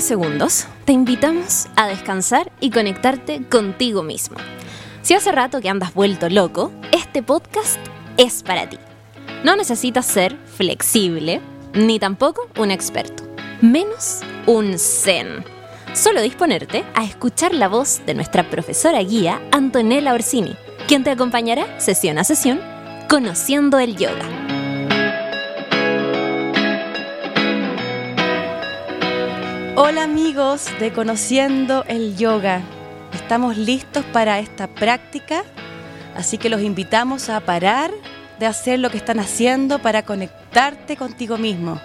segundos te invitamos a descansar y conectarte contigo mismo. Si hace rato que andas vuelto loco, este podcast es para ti. No necesitas ser flexible, ni tampoco un experto, menos un zen. Solo disponerte a escuchar la voz de nuestra profesora guía Antonella Orsini, quien te acompañará sesión a sesión conociendo el yoga. Hola amigos de Conociendo el Yoga. Estamos listos para esta práctica, así que los invitamos a parar de hacer lo que están haciendo para conectarte contigo mismo.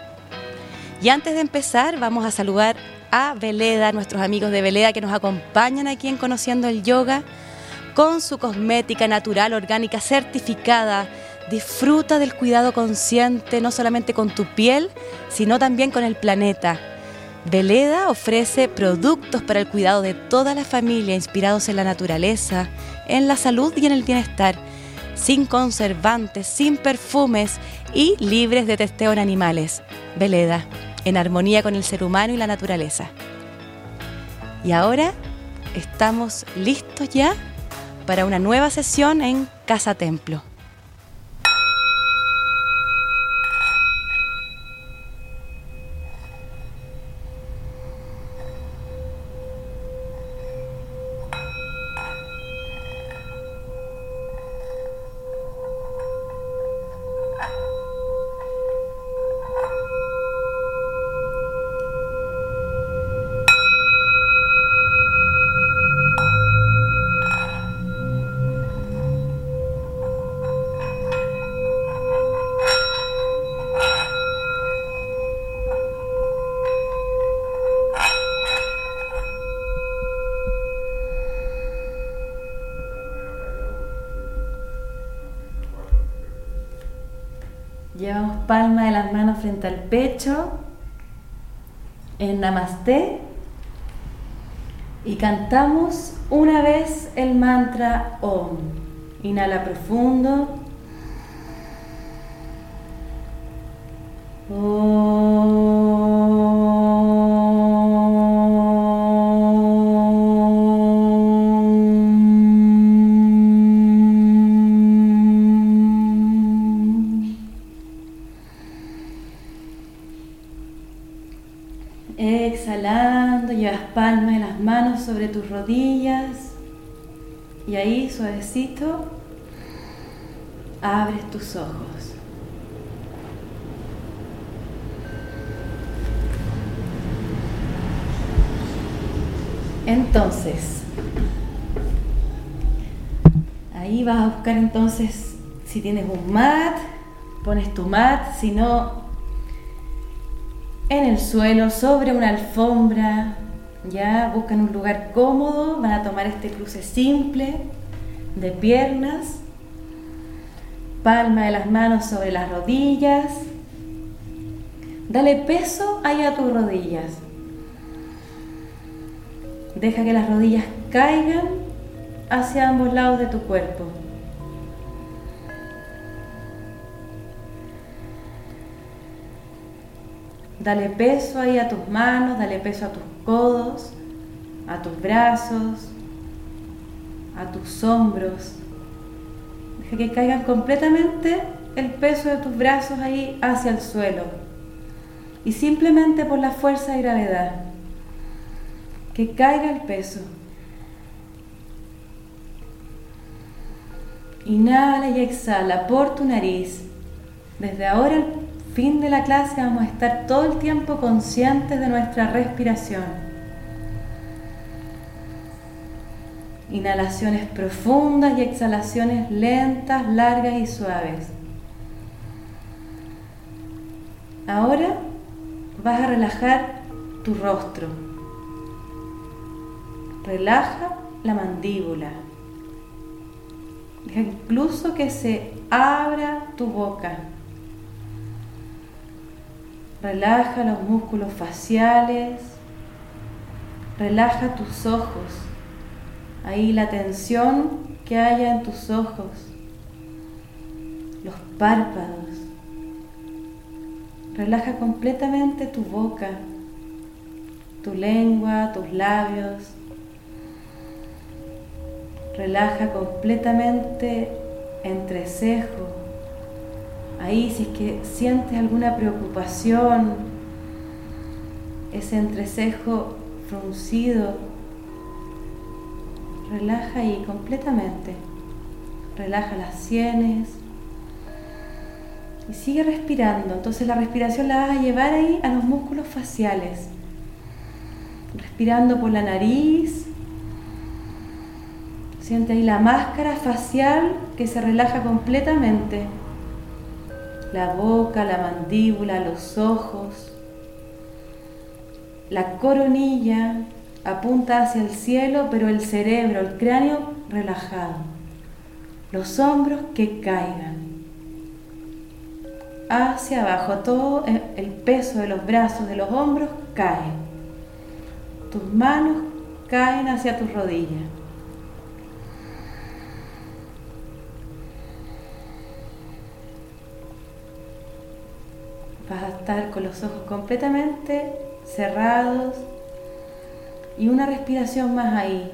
Y antes de empezar, vamos a saludar a Veleda, nuestros amigos de Veleda que nos acompañan aquí en Conociendo el Yoga con su cosmética natural, orgánica, certificada. Disfruta del cuidado consciente, no solamente con tu piel, sino también con el planeta. Veleda ofrece productos para el cuidado de toda la familia inspirados en la naturaleza, en la salud y en el bienestar, sin conservantes, sin perfumes y libres de testeo en animales. Veleda, en armonía con el ser humano y la naturaleza. Y ahora estamos listos ya para una nueva sesión en Casa Templo. Palma de las manos frente al pecho en Namaste y cantamos una vez el mantra Om. Inhala profundo. Palmas de las manos sobre tus rodillas y ahí suavecito abres tus ojos. Entonces, ahí vas a buscar entonces si tienes un mat, pones tu mat, si no en el suelo, sobre una alfombra, ya buscan un lugar cómodo, van a tomar este cruce simple de piernas, palma de las manos sobre las rodillas, dale peso ahí a tus rodillas, deja que las rodillas caigan hacia ambos lados de tu cuerpo. Dale peso ahí a tus manos, dale peso a tus codos, a tus brazos, a tus hombros. Deja que caigan completamente el peso de tus brazos ahí hacia el suelo. Y simplemente por la fuerza de gravedad, que caiga el peso. Inhala y exhala por tu nariz. Desde ahora el fin de la clase vamos a estar todo el tiempo conscientes de nuestra respiración. Inhalaciones profundas y exhalaciones lentas, largas y suaves. Ahora vas a relajar tu rostro. Relaja la mandíbula. Deja incluso que se abra tu boca. Relaja los músculos faciales. Relaja tus ojos. Ahí la tensión que haya en tus ojos. Los párpados. Relaja completamente tu boca, tu lengua, tus labios. Relaja completamente entre cejo. Ahí si es que sientes alguna preocupación, ese entrecejo fruncido, relaja ahí completamente. Relaja las sienes y sigue respirando. Entonces la respiración la vas a llevar ahí a los músculos faciales. Respirando por la nariz. Siente ahí la máscara facial que se relaja completamente. La boca, la mandíbula, los ojos. La coronilla apunta hacia el cielo, pero el cerebro, el cráneo relajado. Los hombros que caigan. Hacia abajo, todo el peso de los brazos, de los hombros cae. Tus manos caen hacia tus rodillas. Vas a estar con los ojos completamente cerrados y una respiración más ahí.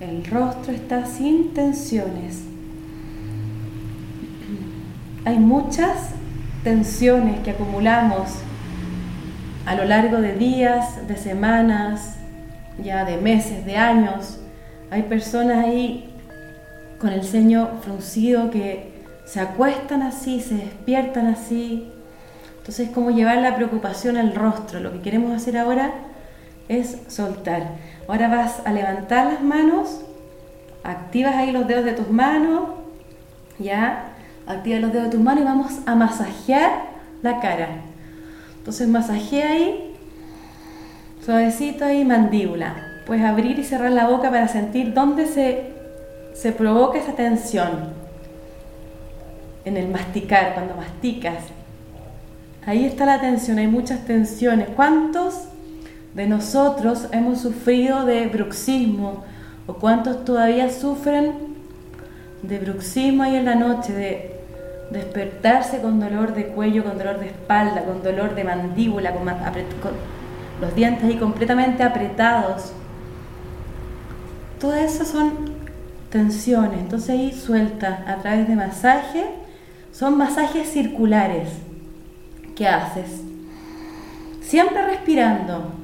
El rostro está sin tensiones. Hay muchas tensiones que acumulamos a lo largo de días, de semanas, ya de meses, de años. Hay personas ahí con el ceño fruncido que se acuestan así, se despiertan así. Entonces es como llevar la preocupación al rostro. Lo que queremos hacer ahora es soltar. Ahora vas a levantar las manos, activas ahí los dedos de tus manos, ya, activa los dedos de tus manos y vamos a masajear la cara. Entonces masajea ahí, suavecito ahí, mandíbula. Puedes abrir y cerrar la boca para sentir dónde se, se provoca esa tensión en el masticar, cuando masticas. Ahí está la tensión, hay muchas tensiones. ¿Cuántos de nosotros hemos sufrido de bruxismo o cuántos todavía sufren de bruxismo ahí en la noche, de despertarse con dolor de cuello, con dolor de espalda, con dolor de mandíbula, con, los dientes ahí completamente apretados? Todas esas son tensiones, entonces ahí suelta a través de masaje son masajes circulares que haces. Siempre respirando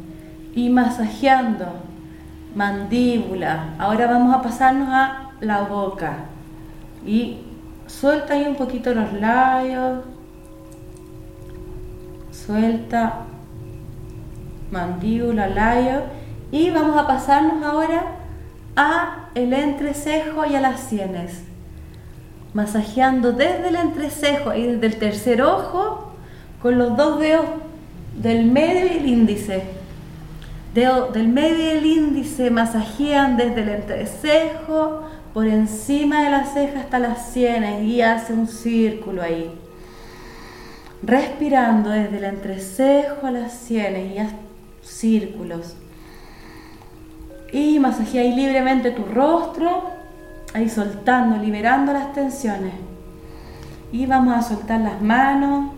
y masajeando mandíbula. Ahora vamos a pasarnos a la boca. Y suelta ahí un poquito los labios. Suelta mandíbula, labios. Y vamos a pasarnos ahora a el entrecejo y a las sienes masajeando desde el entrecejo y desde el tercer ojo con los dos dedos del medio y el índice. Dedo del medio y el índice masajean desde el entrecejo por encima de la ceja hasta las sienes y hace un círculo ahí. Respirando desde el entrecejo a las sienes y haz círculos. Y masajea ahí libremente tu rostro ahí soltando, liberando las tensiones. Y vamos a soltar las manos,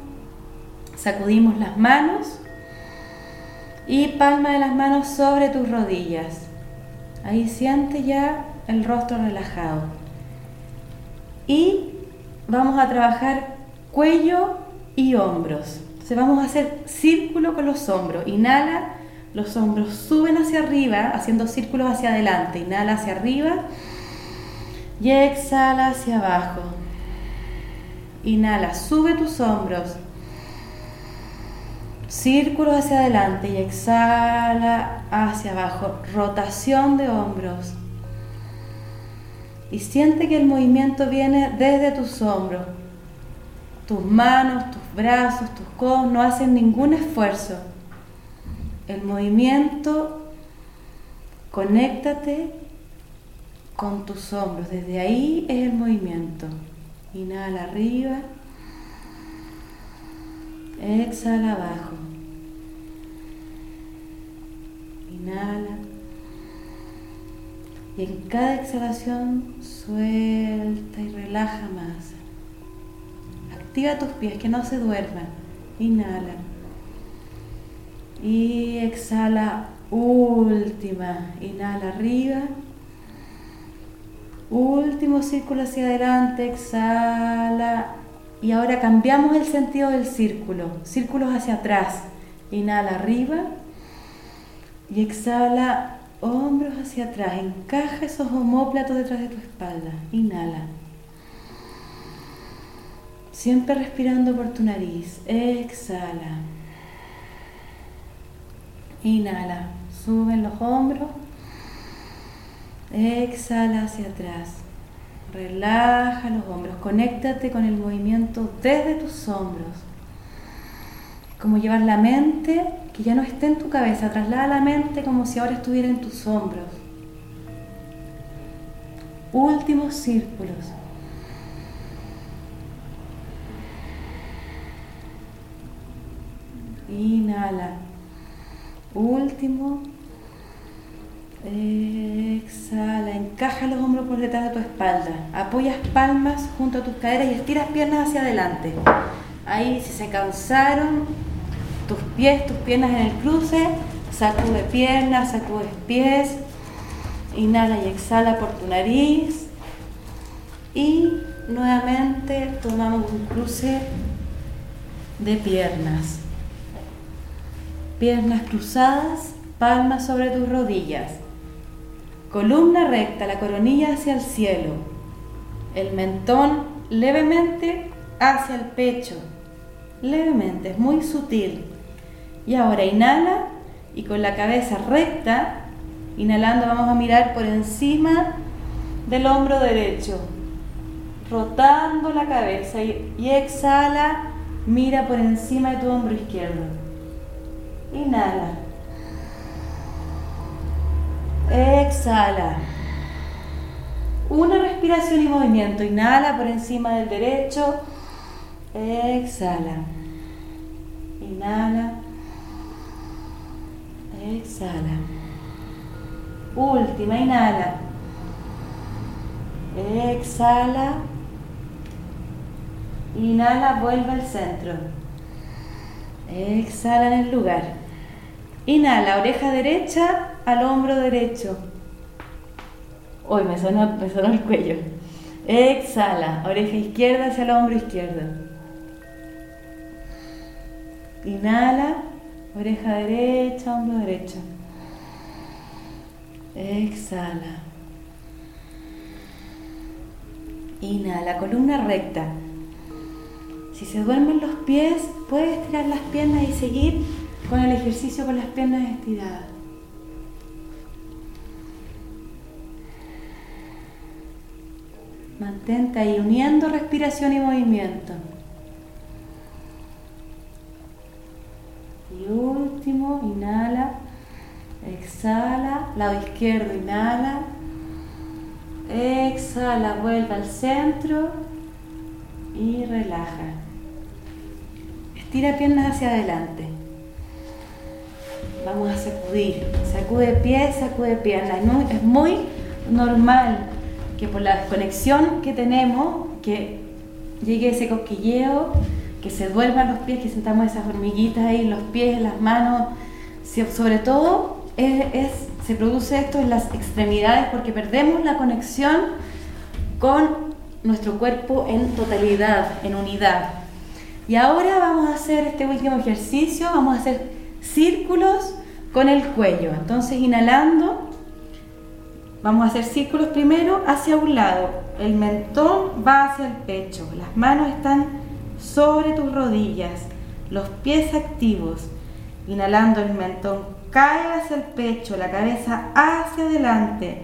sacudimos las manos y palma de las manos sobre tus rodillas. Ahí siente ya el rostro relajado. Y vamos a trabajar cuello y hombros. Entonces vamos a hacer círculo con los hombros. Inhala, los hombros suben hacia arriba, haciendo círculos hacia adelante. Inhala hacia arriba y exhala hacia abajo. Inhala, sube tus hombros. Círculo hacia adelante y exhala hacia abajo. Rotación de hombros. Y siente que el movimiento viene desde tus hombros. Tus manos, tus brazos, tus codos no hacen ningún esfuerzo. El movimiento, conéctate con tus hombros. Desde ahí es el movimiento. Inhala arriba. Exhala abajo. Inhala. Y en cada exhalación suelta y relaja más. Activa tus pies, que no se duerman. Inhala. Y exhala, última. Inhala arriba. Último círculo hacia adelante, exhala. Y ahora cambiamos el sentido del círculo. Círculos hacia atrás. Inhala arriba. Y exhala, hombros hacia atrás. Encaja esos homóplatos detrás de tu espalda. Inhala. Siempre respirando por tu nariz. Exhala. Inhala. Suben los hombros. Exhala hacia atrás. Relaja los hombros. Conéctate con el movimiento desde tus hombros. Como llevar la mente que ya no esté en tu cabeza. Traslada la mente como si ahora estuviera en tus hombros. Últimos círculos. Inhala. Último. Exhala, encaja los hombros por detrás de tu espalda. Apoyas palmas junto a tus caderas y estiras piernas hacia adelante. Ahí, si se cansaron, tus pies, tus piernas en el cruce, sacude piernas, sacude pies. Inhala y exhala por tu nariz. Y nuevamente tomamos un cruce de piernas. Piernas cruzadas, palmas sobre tus rodillas. Columna recta, la coronilla hacia el cielo. El mentón levemente hacia el pecho. Levemente, es muy sutil. Y ahora inhala y con la cabeza recta, inhalando vamos a mirar por encima del hombro derecho. Rotando la cabeza y, exhala, mira por encima de tu hombro izquierdo. Inhala. Exhala. Una respiración y movimiento. Inhala por encima del derecho. Exhala. Inhala. Exhala. Última, inhala. Exhala. Inhala, vuelve al centro. Exhala en el lugar. Inhala, oreja derecha al hombro derecho. Hoy me sonó, me sonó el cuello. Exhala, oreja izquierda hacia el hombro izquierdo. Inhala, oreja derecha, hombro derecho. Exhala. Inhala, columna recta. Si se duermen los pies, puedes estirar las piernas y seguir con el ejercicio con las piernas estiradas. Mantente ahí uniendo respiración y movimiento. Y último, inhala, exhala, lado izquierdo, inhala, exhala, vuelve al centro y relaja. Estira piernas hacia adelante. Vamos a sacudir. Sacude pies, sacude piernas. Es muy normal que por la desconexión que tenemos, que llegue ese cosquilleo, que se duerman los pies, que sentamos esas hormiguitas ahí, los pies, las manos, sobre todo es, se produce esto en las extremidades porque perdemos la conexión con nuestro cuerpo en totalidad, en unidad. Y ahora vamos a hacer este último ejercicio, vamos a hacer círculos con el cuello. Entonces inhalando, Vamos a hacer círculos primero hacia un lado. El mentón va hacia el pecho. Las manos están sobre tus rodillas. Los pies activos. Inhalando el mentón cae hacia el pecho. La cabeza hacia adelante.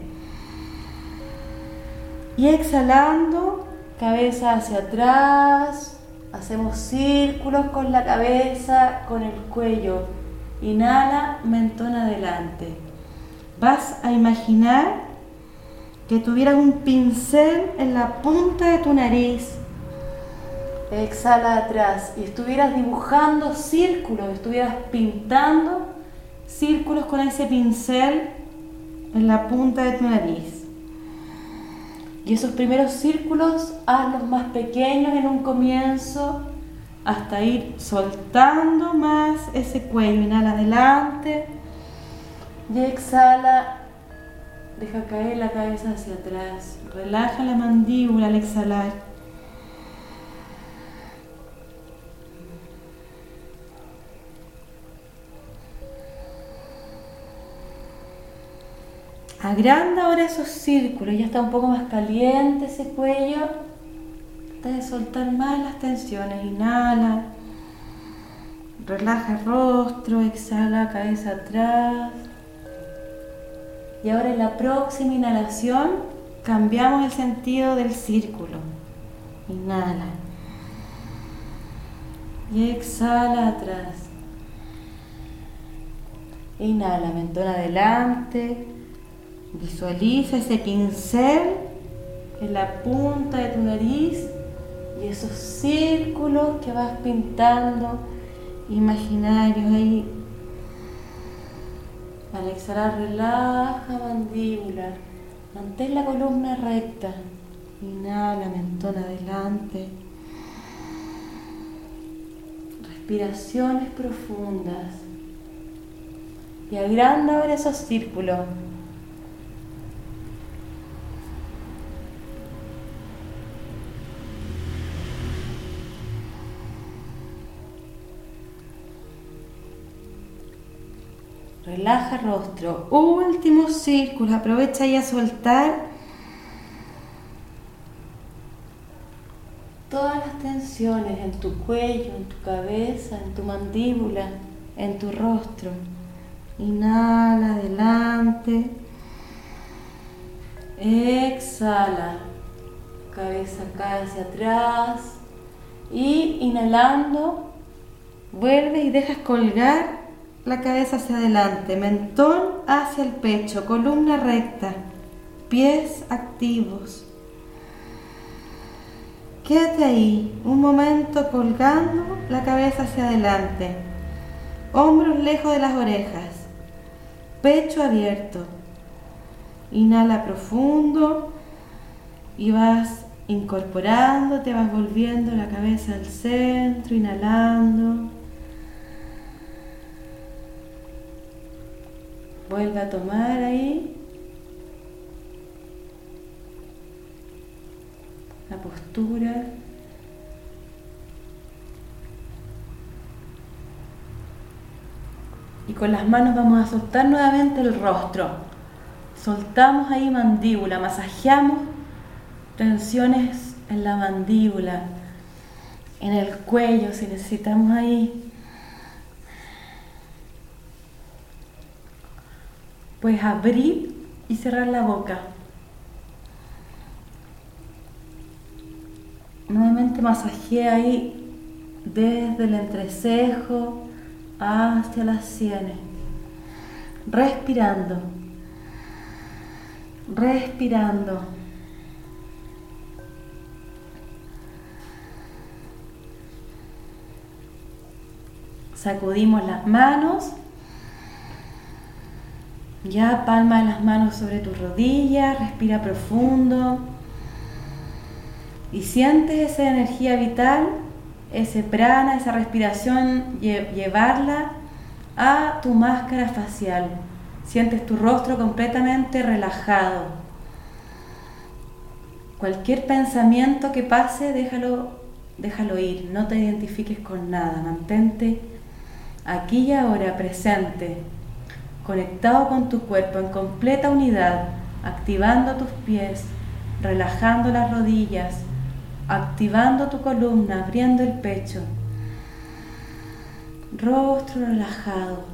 Y exhalando, cabeza hacia atrás. Hacemos círculos con la cabeza, con el cuello. Inhala, mentón adelante vas a imaginar que tuvieras un pincel en la punta de tu nariz. Exhala atrás y estuvieras dibujando círculos, estuvieras pintando círculos con ese pincel en la punta de tu nariz. Y esos primeros círculos, hazlos más pequeños en un comienzo hasta ir soltando más ese cuello. Inhala adelante y exhala. Deja caer la cabeza hacia atrás. Relaja la mandíbula al exhalar. Agranda ahora esos círculos, ya está un poco más caliente ese cuello. De soltar más las tensiones. Inhala. Relaja el rostro, exhala cabeza atrás. Y ahora en la próxima inhalación cambiamos el sentido del círculo. Inhala. Y exhala atrás. Inhala, mentón adelante. Visualiza ese pincel en la punta de tu nariz y esos círculos que vas pintando imaginarios ahí. Al exhalar, relaja mandíbula, mantén la columna recta, inhala, mentón adelante. Respiraciones profundas y agranda ahora esos círculos. Relaja rostro. Último círculo. Aprovecha ahí a soltar todas las tensiones en tu cuello, en tu cabeza, en tu mandíbula, en tu rostro. Inhala adelante. Exhala. Cabeza cae hacia atrás. Y inhalando, vuelve y dejas colgar la cabeza hacia adelante, mentón hacia el pecho, columna recta, pies activos. Quédate ahí, un momento colgando la cabeza hacia adelante, hombros lejos de las orejas, pecho abierto. Inhala profundo y vas incorporando, te vas volviendo la cabeza al centro, inhalando. Vuelve a tomar ahí la postura. Y con las manos vamos a soltar nuevamente el rostro. Soltamos ahí mandíbula, masajeamos tensiones en la mandíbula, en el cuello, si necesitamos ahí Puedes abrir y cerrar la boca. Nuevamente masajea ahí desde el entrecejo hacia las sienes. Respirando. Respirando. Sacudimos las manos ya palma las manos sobre tus rodillas, respira profundo y sientes esa energía vital, ese prana, esa respiración, llevarla a tu máscara facial. Sientes tu rostro completamente relajado. Cualquier pensamiento que pase, déjalo, déjalo ir, no te identifiques con nada, mantente aquí y ahora presente, conectado con tu cuerpo en completa unidad, activando tus pies, relajando las rodillas, activando tu columna, abriendo el pecho, rostro relajado,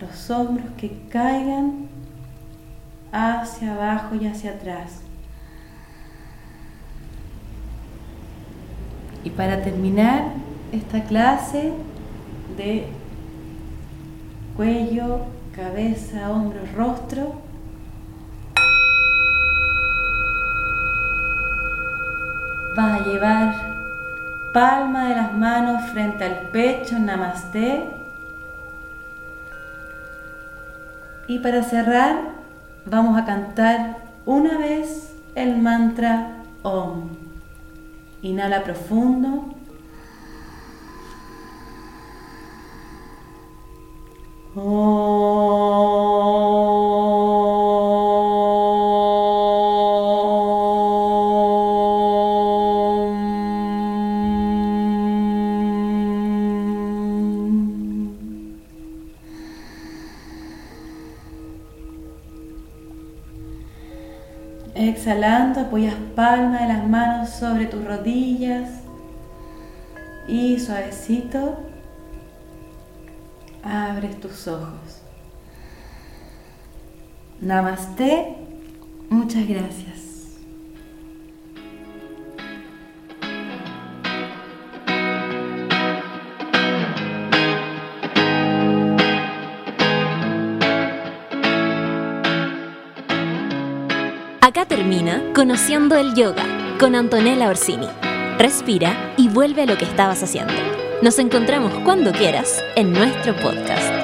los hombros que caigan hacia abajo y hacia atrás. Y para terminar esta clase, cuello, cabeza, hombros, rostro. Vas a llevar palma de las manos frente al pecho, namaste. Y para cerrar, vamos a cantar una vez el mantra Om. Inhala profundo. Exhalando, apoyas palma de las manos sobre tus rodillas y suavecito abres tus ojos. Namaste, muchas gracias. Acá termina Conociendo el Yoga con Antonella Orsini. Respira y vuelve a lo que estabas haciendo. Nos encontramos cuando quieras en nuestro podcast.